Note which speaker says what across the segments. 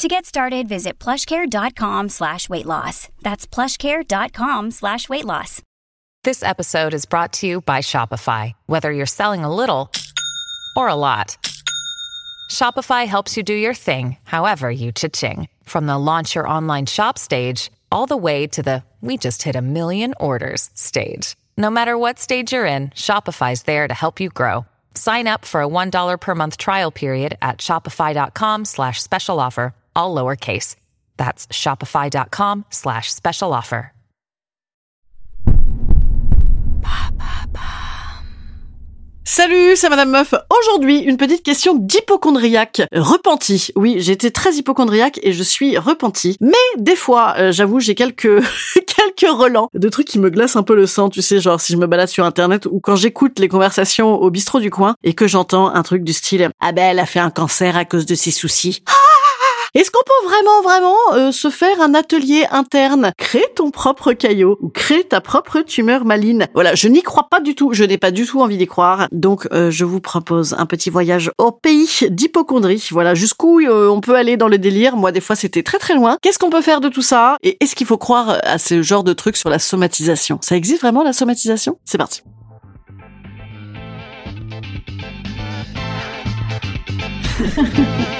Speaker 1: To get started, visit plushcare.com slash weight loss. That's plushcare.com slash weight loss.
Speaker 2: This episode is brought to you by Shopify. Whether you're selling a little or a lot, Shopify helps you do your thing, however you cha-ching. From the launch your online shop stage, all the way to the we just hit a million orders stage. No matter what stage you're in, Shopify's there to help you grow. Sign up for a $1 per month trial period at shopify.com slash special offer, all lowercase. That's shopify.com slash special offer.
Speaker 3: Salut, c'est Madame Meuf. Aujourd'hui, une petite question d'hypochondriaque. Repenti. Oui, j'étais très hypochondriaque et je suis repenti. Mais des fois, euh, j'avoue, j'ai quelques quelques relents de trucs qui me glacent un peu le sang, tu sais, genre si je me balade sur internet ou quand j'écoute les conversations au bistrot du coin et que j'entends un truc du style "Ah ben elle a fait un cancer à cause de ses soucis." Est-ce qu'on peut vraiment, vraiment euh, se faire un atelier interne? Crée ton propre caillot ou crée ta propre tumeur maligne. Voilà, je n'y crois pas du tout. Je n'ai pas du tout envie d'y croire. Donc, euh, je vous propose un petit voyage au pays d'hypochondrie. Voilà, jusqu'où euh, on peut aller dans le délire? Moi, des fois, c'était très très loin. Qu'est-ce qu'on peut faire de tout ça? Et est-ce qu'il faut croire à ce genre de trucs sur la somatisation? Ça existe vraiment la somatisation? C'est parti.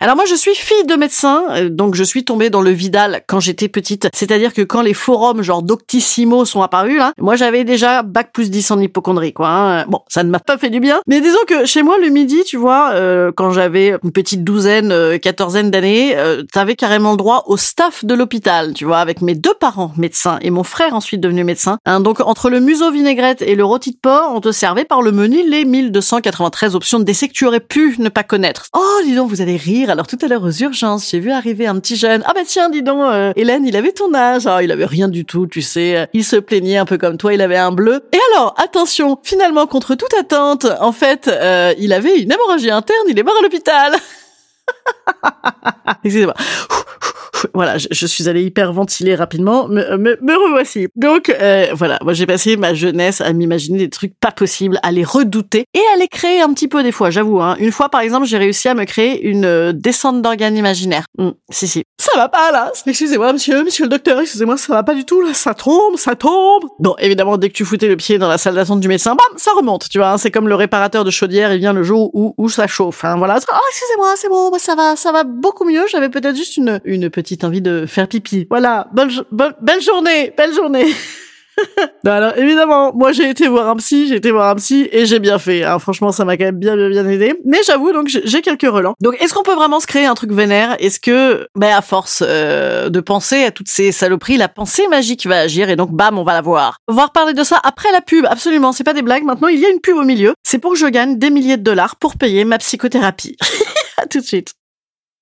Speaker 3: Alors moi je suis fille de médecin, euh, donc je suis tombée dans le Vidal quand j'étais petite. C'est-à-dire que quand les forums genre Doctissimo sont apparus, là, moi j'avais déjà bac plus 10 en hypochondrie, quoi. hein. Bon, ça ne m'a pas fait du bien. Mais disons que chez moi le midi, tu vois, euh, quand j'avais une petite douzaine, euh, quatorzaine d'années, euh, t'avais carrément le droit au staff de l'hôpital, tu vois, avec mes deux parents médecins et mon frère ensuite devenu médecin. Hein, donc entre le museau vinaigrette et le rôti de porc, on te servait par le menu les 1293 options de décès que tu aurais pu ne pas connaître. Oh, dis donc, vous allez rire. Alors tout à l'heure aux urgences, j'ai vu arriver un petit jeune. Ah bah tiens, dis donc, euh, Hélène, il avait ton âge. Ah, il avait rien du tout, tu sais. Il se plaignait un peu comme toi, il avait un bleu. Et alors, attention, finalement, contre toute attente, en fait, euh, il avait une hémorragie interne, il est mort à l'hôpital. Excusez-moi. Voilà, je, suis allée hyper ventiler rapidement, me, me, revoici. Donc euh, voilà, moi j'ai passé ma jeunesse à m'imaginer des trucs pas possibles, à les redouter et à les créer un petit peu des fois, j'avoue. Hein. Une fois par exemple, j'ai réussi à me créer une euh, descente d'organes imaginaires. Hmm, si si. Ça va pas là Excusez-moi monsieur, monsieur le docteur, excusez-moi, ça va pas du tout là, ça tombe, ça tombe. Bon, évidemment, dès que tu foutais le pied dans la salle d'attente du médecin, bam, ça remonte, tu vois. hein. C'est comme le réparateur de chaudière, il vient le jour où, où ça chauffe. Hein, voilà. Ah, excusez-moi, c'est bon, bah, ça va, ça va beaucoup mieux. J'avais peut-être juste une, une petite envie de faire pipi. Voilà. Bonne, belle journée, belle journée. Non, alors évidemment, moi j'ai été voir un psy, j'ai été voir un psy et j'ai bien fait. hein. Franchement, ça m'a quand même bien bien bien aidé. Mais j'avoue donc j'ai quelques relents. Donc est-ce qu'on peut vraiment se créer un truc vénère? Est-ce que, ben à force euh, de penser à toutes ces saloperies, la pensée magique va agir et donc bam, on va la voir. On va de ça après la pub. Absolument, c'est pas des blagues. Maintenant, il y a une pub au milieu. C'est pour que je gagne des milliers de dollars pour payer ma psychothérapie. à tout de suite.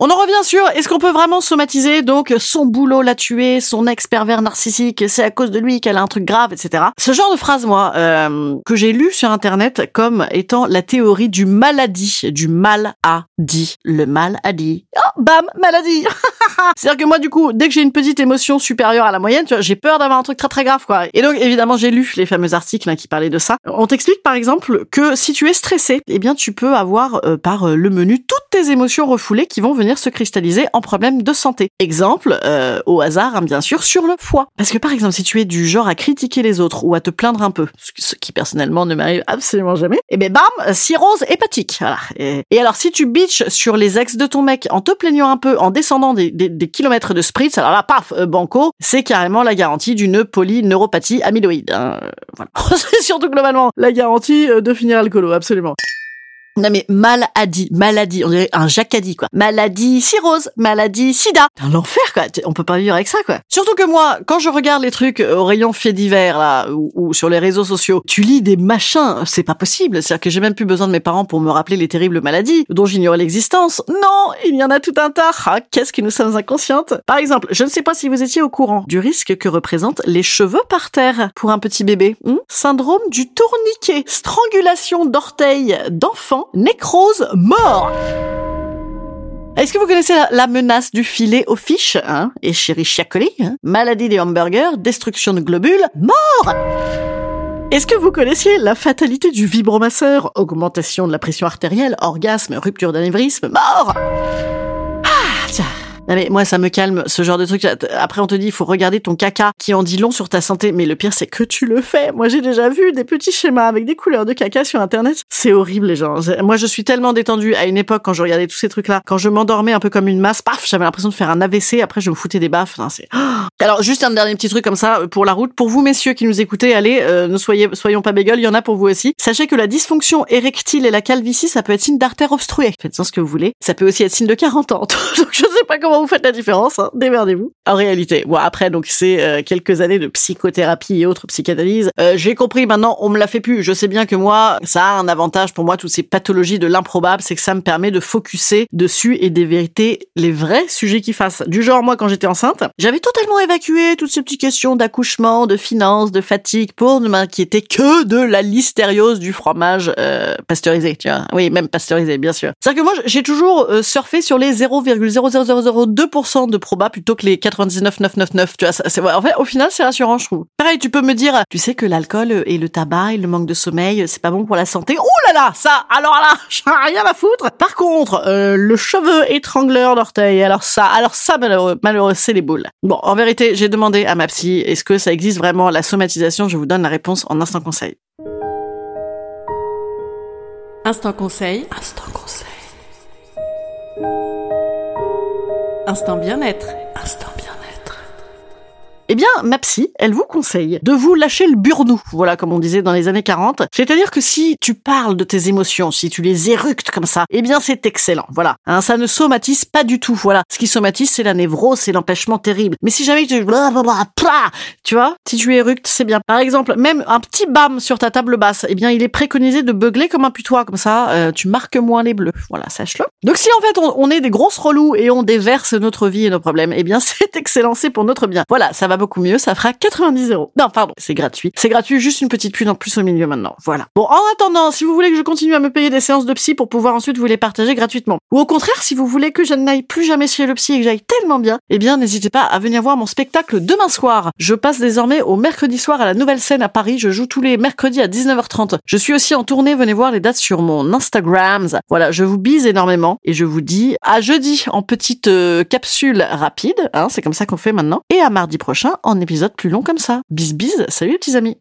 Speaker 3: On en revient sur est-ce qu'on peut vraiment somatiser donc son boulot l'a tué, son ex pervers narcissique, c'est à cause de lui qu'elle a un truc grave, etc. Ce genre de phrase, moi, euh, que j'ai lu sur internet comme étant la théorie du maladie, du mal à dit. Le mal a dit. Oh, bam, maladie. C'est-à-dire que moi, du coup, dès que j'ai une petite émotion supérieure à la moyenne, j'ai peur d'avoir un truc très très grave, quoi. Et donc, évidemment, j'ai lu les fameux articles hein, qui parlaient de ça. On t'explique, par exemple, que si tu es stressé, eh bien, tu peux avoir euh, par euh, le menu toutes tes émotions refoulées qui vont venir se cristalliser en problème de santé. Exemple, euh, au hasard, hein, bien sûr, sur le foie. Parce que, par exemple, si tu es du genre à critiquer les autres ou à te plaindre un peu, ce qui personnellement ne m'arrive absolument jamais, eh ben bam, cirrhose hépatique. Et, et alors, si tu bitches sur les ex de ton mec en te plaignant un peu, en descendant des, des, des kilomètres de spritz, alors là, paf, euh, banco, c'est carrément la garantie d'une polyneuropathie amyloïde. Hein. Voilà. c'est surtout globalement la garantie euh, de finir alcoolo, absolument. Non mais maladie, maladie, on dirait un jacadi quoi. Maladie cirrhose, maladie sida. C'est un enfer quoi, on peut pas vivre avec ça quoi. Surtout que moi, quand je regarde les trucs au rayon faits divers là, ou, sur les réseaux sociaux, tu lis des machins, c'est pas possible. C'est-à-dire que j'ai même plus besoin de mes parents pour me rappeler les terribles maladies dont j'ignorais l'existence. Non, il y en a tout un tas. Ah, qu'est-ce que nous sommes inconscientes. Par exemple, je ne sais pas si vous étiez au courant du risque que représentent les cheveux par terre pour un petit bébé. Hmm? Syndrome du tourniquet, strangulation d'orteils nécrose, mort. Est-ce que vous connaissez la, menace du filet aux fiches hein Et chéri Chiacoli, hein? Maladie des hamburgers, destruction de globules, mort est-ce que vous connaissiez la fatalité du vibromasseur? Augmentation de la pression artérielle, orgasme, rupture d'anévrisme, mort. Non mais moi ça me calme ce genre de truc. Après on te dit il faut regarder ton caca qui en dit long sur ta santé. Mais le pire c'est que tu le fais. Moi j'ai déjà vu des petits schémas avec des couleurs de caca sur internet. C'est horrible les gens. Moi je suis tellement détendue à une époque quand je regardais tous ces trucs là, quand je m'endormais un peu comme une masse, paf j'avais l'impression de faire un AVC. Après je me foutais des baffes. C'est... Alors juste un dernier petit truc comme ça pour la route. Pour vous messieurs qui nous écoutez, allez euh, ne soyez soyons pas bégueules. Il y en a pour vous aussi. Sachez que la dysfonction érectile et la calvitie ça peut être signe d'artère obstruée. Faites-en ce que vous voulez. Ça peut aussi être signe de 40 ans. Donc je sais pas comment vous faites la différence. Hein. Démerdez-vous. En réalité, bon après donc c'est euh, quelques années de psychothérapie et autres psychanalyses. Euh, J'ai compris maintenant, on me l'a fait plus. Je sais bien que moi, ça a un avantage pour moi toutes ces pathologies de l'improbable, c'est que ça me permet de focuser dessus et vérités, les vrais sujets qui fassent. Du genre moi quand j'étais enceinte, j'avais totalement évacué toutes ces petites questions d'accouchement, de finances, de fatigue pour ne m'inquiéter que de la listériose du fromage euh, pasteurisé. Tu vois, oui même pasteurisé bien sûr. C'est-à-dire que moi j'ai toujours surfé sur les 0,00002% de proba plutôt que les 99,999. Tu vois, c'est en fait au final c'est rassurant je trouve. Pareil, tu peux me dire, tu sais que l'alcool et le tabac et le manque de sommeil, c'est pas bon pour la santé. Oh là là, ça, alors là, j'en ai rien à foutre. Par contre, euh, le cheveu étrangleur d'orteil, alors ça, alors ça malheureux, malheureux, c'est les boules. Bon, en vérité, j'ai demandé à ma psy, est-ce que ça existe vraiment la somatisation? Je vous donne la réponse en instant conseil.
Speaker 4: Instant conseil. Instant conseil. Instant bien-être.
Speaker 3: Eh bien, ma psy, elle vous conseille de vous lâcher le burnou, voilà comme on disait dans les années 40. C'est-à-dire que si tu parles de tes émotions, si tu les éructes comme ça, eh bien c'est excellent, voilà. Hein, ça ne somatise pas du tout, voilà. Ce qui somatise, c'est la névrose, c'est l'empêchement terrible. Mais si jamais tu... Tu vois, si tu éructes, c'est bien. Par exemple, même un petit bam sur ta table basse, eh bien il est préconisé de beugler comme un putois, comme ça, euh, tu marques moins les bleus. Voilà, sache-le. Donc si en fait on, est des grosses relous et on déverse notre vie et nos problèmes, eh bien c'est excellent, c'est pour notre bien. Voilà, ça va beaucoup mieux, ça fera 90 euros. Non, pardon, c'est gratuit. C'est gratuit, juste une petite pune en plus au milieu maintenant. Voilà. Bon, en attendant, si vous voulez que je continue à me payer des séances de psy pour pouvoir ensuite vous les partager gratuitement, ou au contraire, si vous voulez que je n'aille plus jamais chez le psy et que j'aille tellement bien, eh bien, n'hésitez pas à venir voir mon spectacle demain soir. Je passe désormais au mercredi soir à la Nouvelle Scène à Paris. Je joue tous les mercredis à 19h30. Je suis aussi en tournée. Venez voir les dates sur mon Instagram. Voilà, je vous bise énormément et je vous dis à jeudi en petite euh, capsule rapide. Hein, c'est comme ça qu'on fait maintenant. Et à mardi en épisode plus long comme ça. Bis bis. Salut les petits amis.